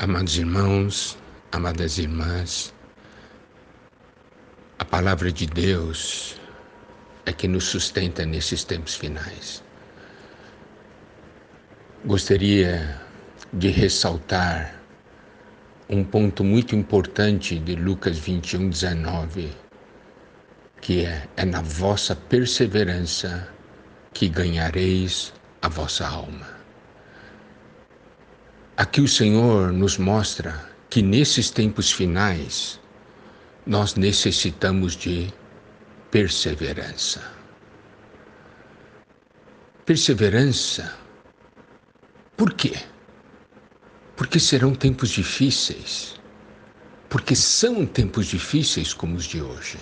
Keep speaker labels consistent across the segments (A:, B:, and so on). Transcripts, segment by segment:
A: Amados irmãos, amadas irmãs, a palavra de Deus é que nos sustenta nesses tempos finais. Gostaria de ressaltar um ponto muito importante de Lucas 21, 19, que é: é na vossa perseverança que ganhareis a vossa alma. Aqui o Senhor nos mostra que nesses tempos finais nós necessitamos de perseverança. Perseverança. Por quê? Porque serão tempos difíceis. Porque são tempos difíceis como os de hoje.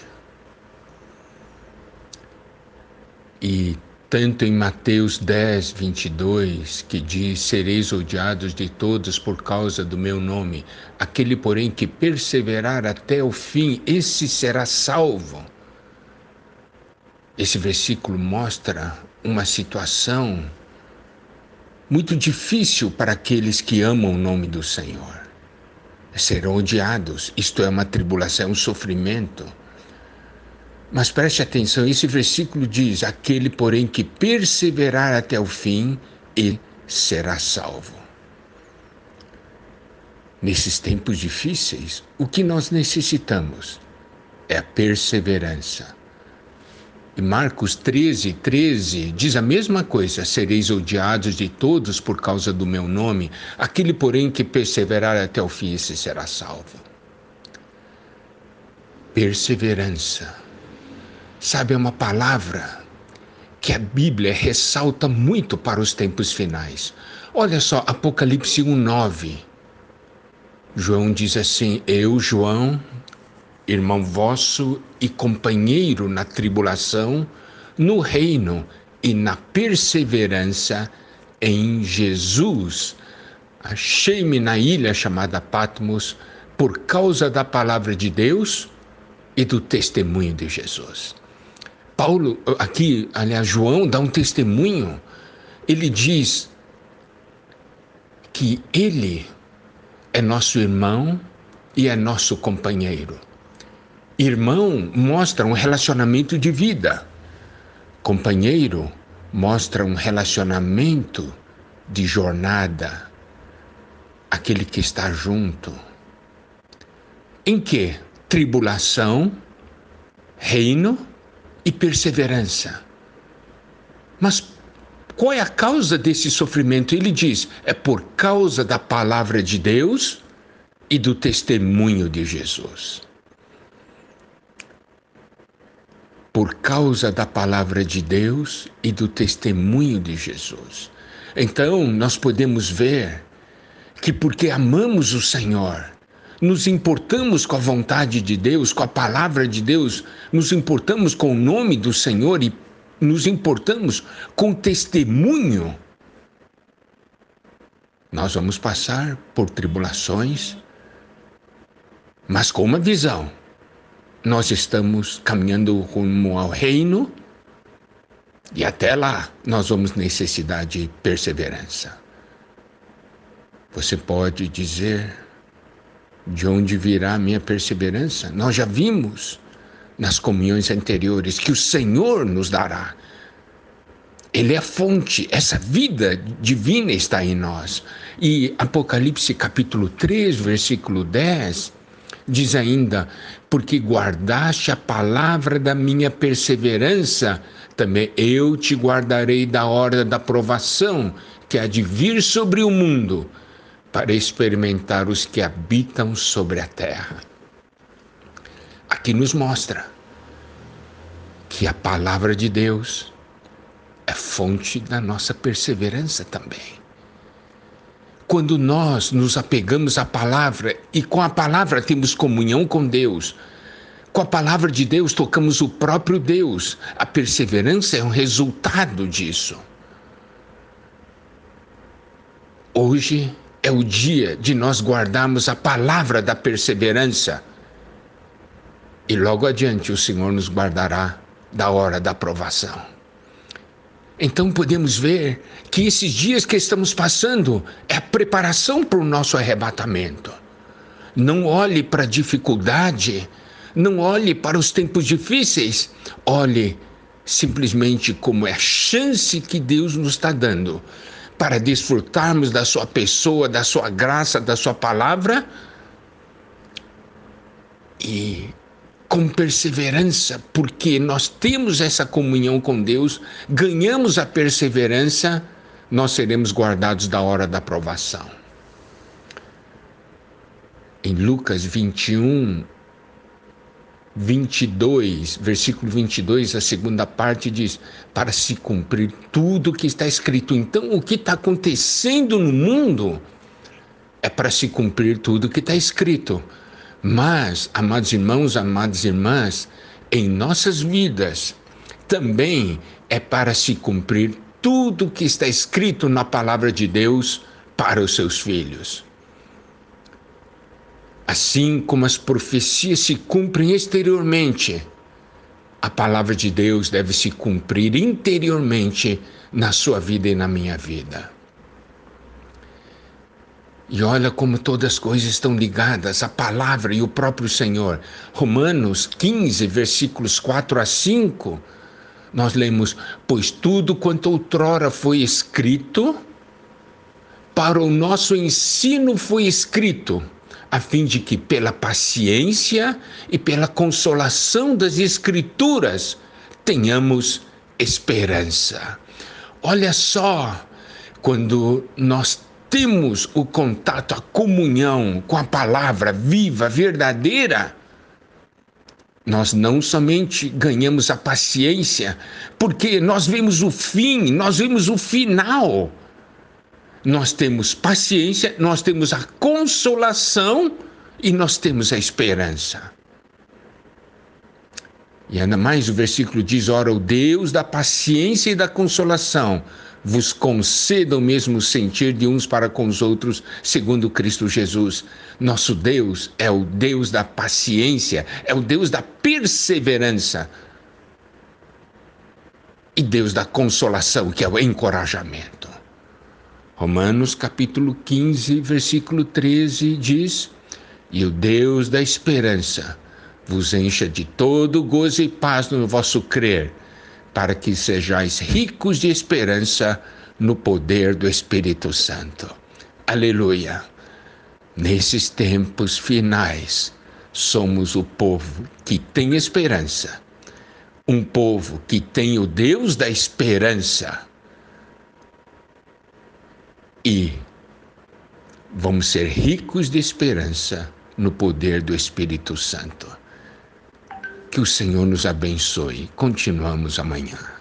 A: E tanto em Mateus 10, 22, que diz: Sereis odiados de todos por causa do meu nome. Aquele, porém, que perseverar até o fim, esse será salvo. Esse versículo mostra uma situação muito difícil para aqueles que amam o nome do Senhor. Serão odiados, isto é uma tribulação, um sofrimento mas preste atenção, esse versículo diz: Aquele, porém, que perseverar até o fim, ele será salvo. Nesses tempos difíceis, o que nós necessitamos é a perseverança. E Marcos 13, 13 diz a mesma coisa: sereis odiados de todos por causa do meu nome, aquele, porém, que perseverar até o fim, esse será salvo. Perseverança Sabe, é uma palavra que a Bíblia ressalta muito para os tempos finais. Olha só, Apocalipse 1:9. João diz assim: Eu, João, irmão vosso e companheiro na tribulação, no reino e na perseverança em Jesus. Achei-me na ilha chamada Patmos por causa da palavra de Deus e do testemunho de Jesus. Paulo, aqui, aliás, João dá um testemunho. Ele diz que ele é nosso irmão e é nosso companheiro. Irmão mostra um relacionamento de vida. Companheiro mostra um relacionamento de jornada. Aquele que está junto. Em que? Tribulação, reino e perseverança. Mas qual é a causa desse sofrimento? Ele diz: é por causa da palavra de Deus e do testemunho de Jesus. Por causa da palavra de Deus e do testemunho de Jesus. Então, nós podemos ver que porque amamos o Senhor, nos importamos com a vontade de Deus, com a palavra de Deus, nos importamos com o nome do Senhor e nos importamos com o testemunho, nós vamos passar por tribulações, mas com uma visão. Nós estamos caminhando rumo ao reino e até lá nós vamos necessitar de perseverança. Você pode dizer, de onde virá a minha perseverança? Nós já vimos nas comunhões anteriores que o Senhor nos dará. Ele é a fonte, essa vida divina está em nós. E Apocalipse capítulo 3, versículo 10, diz ainda: Porque guardaste a palavra da minha perseverança, também eu te guardarei da hora da provação que há de vir sobre o mundo para experimentar os que habitam sobre a terra. Aqui nos mostra que a palavra de Deus é fonte da nossa perseverança também. Quando nós nos apegamos à palavra e com a palavra temos comunhão com Deus, com a palavra de Deus tocamos o próprio Deus, a perseverança é um resultado disso. Hoje é o dia de nós guardarmos a palavra da perseverança. E logo adiante o Senhor nos guardará da hora da provação. Então podemos ver que esses dias que estamos passando é a preparação para o nosso arrebatamento. Não olhe para a dificuldade, não olhe para os tempos difíceis, olhe simplesmente como é a chance que Deus nos está dando para desfrutarmos da Sua pessoa, da Sua graça, da Sua palavra e com perseverança, porque nós temos essa comunhão com Deus, ganhamos a perseverança, nós seremos guardados da hora da provação. Em Lucas 21, 22, versículo 22, a segunda parte diz: para se cumprir tudo que está escrito. Então, o que está acontecendo no mundo é para se cumprir tudo que está escrito. Mas, amados irmãos, amadas irmãs, em nossas vidas também é para se cumprir tudo que está escrito na palavra de Deus para os seus filhos. Assim como as profecias se cumprem exteriormente, a palavra de Deus deve se cumprir interiormente na sua vida e na minha vida. E olha como todas as coisas estão ligadas, a palavra e o próprio Senhor. Romanos 15, versículos 4 a 5, nós lemos: Pois tudo quanto outrora foi escrito, para o nosso ensino foi escrito, a fim de que, pela paciência e pela consolação das Escrituras, tenhamos esperança. Olha só, quando nós temos o contato, a comunhão com a palavra viva, verdadeira, nós não somente ganhamos a paciência, porque nós vemos o fim, nós vemos o final. Nós temos paciência, nós temos a consolação e nós temos a esperança. E ainda mais o versículo diz: Ora, o Deus da paciência e da consolação vos conceda o mesmo sentir de uns para com os outros, segundo Cristo Jesus. Nosso Deus é o Deus da paciência, é o Deus da perseverança e Deus da consolação, que é o encorajamento. Romanos capítulo 15, versículo 13 diz: E o Deus da esperança vos encha de todo gozo e paz no vosso crer para que sejais ricos de esperança no poder do Espírito Santo. Aleluia! Nesses tempos finais, somos o povo que tem esperança, um povo que tem o Deus da esperança. E vamos ser ricos de esperança no poder do Espírito Santo. Que o Senhor nos abençoe. Continuamos amanhã.